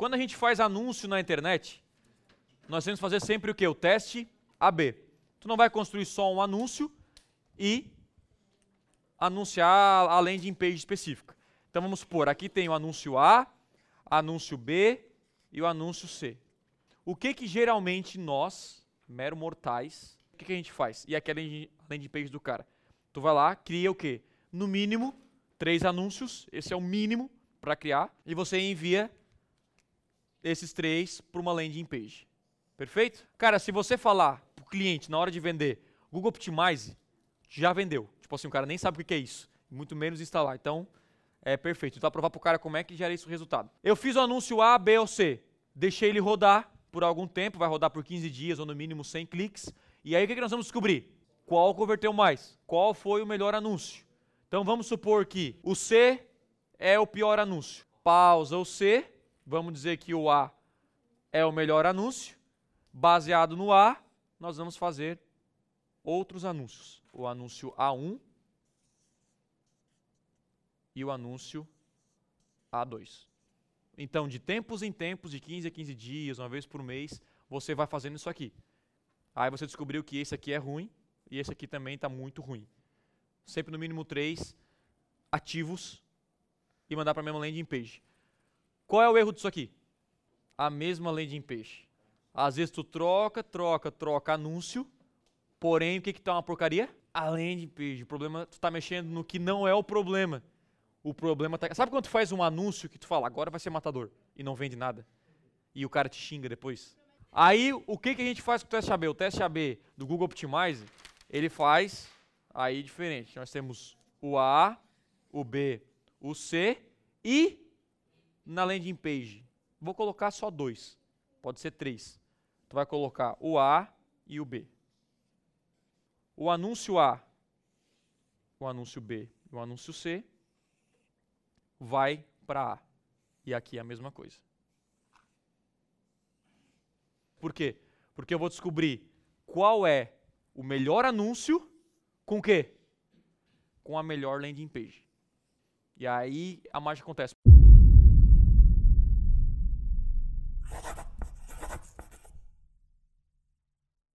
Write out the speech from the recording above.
Quando a gente faz anúncio na internet, nós temos que fazer sempre o quê? O teste AB. Tu não vai construir só um anúncio e anunciar a landing page específica. Então vamos supor, aqui tem o anúncio A, anúncio B e o anúncio C. O que que geralmente nós, mero mortais, o que, que a gente faz? E aqui é a landing page do cara. Tu vai lá, cria o quê? No mínimo, três anúncios, esse é o mínimo para criar, e você envia esses três para uma landing page. Perfeito? Cara, se você falar para o cliente na hora de vender Google Optimize, já vendeu. Tipo assim, o cara nem sabe o que é isso, muito menos instalar. Então, é perfeito. Então, provar para o cara como é que gera esse resultado. Eu fiz o anúncio A, B ou C, deixei ele rodar por algum tempo, vai rodar por 15 dias ou no mínimo 100 cliques. E aí o que, que nós vamos descobrir? Qual converteu mais? Qual foi o melhor anúncio? Então vamos supor que o C é o pior anúncio. Pausa o C, vamos dizer que o A é o melhor anúncio. Baseado no A, nós vamos fazer outros anúncios. O anúncio A1 e o anúncio A2. Então, de tempos em tempos, de 15 a 15 dias, uma vez por mês, você vai fazendo isso aqui. Aí você descobriu que esse aqui é ruim e esse aqui também está muito ruim. Sempre no mínimo três ativos e mandar para a mesma landing page. Qual é o erro disso aqui? A mesma landing page. Às vezes tu troca, troca, troca anúncio, porém o que que tá uma porcaria? A landing page. O problema tu tá mexendo no que não é o problema. O problema tá. Sabe quando tu faz um anúncio que tu fala, agora vai ser matador e não vende nada? E o cara te xinga depois? Aí, o que, que a gente faz com o teste AB? O teste AB do Google Optimize, ele faz aí diferente. Nós temos o A, o B, o C e na landing page. Vou colocar só dois. Pode ser três. Tu vai colocar o A e o B. O anúncio A, o anúncio B e o anúncio C vai para A. E aqui é a mesma coisa. Por quê? Porque eu vou descobrir qual é o melhor anúncio com o quê? Com a melhor landing page. E aí a mágica acontece.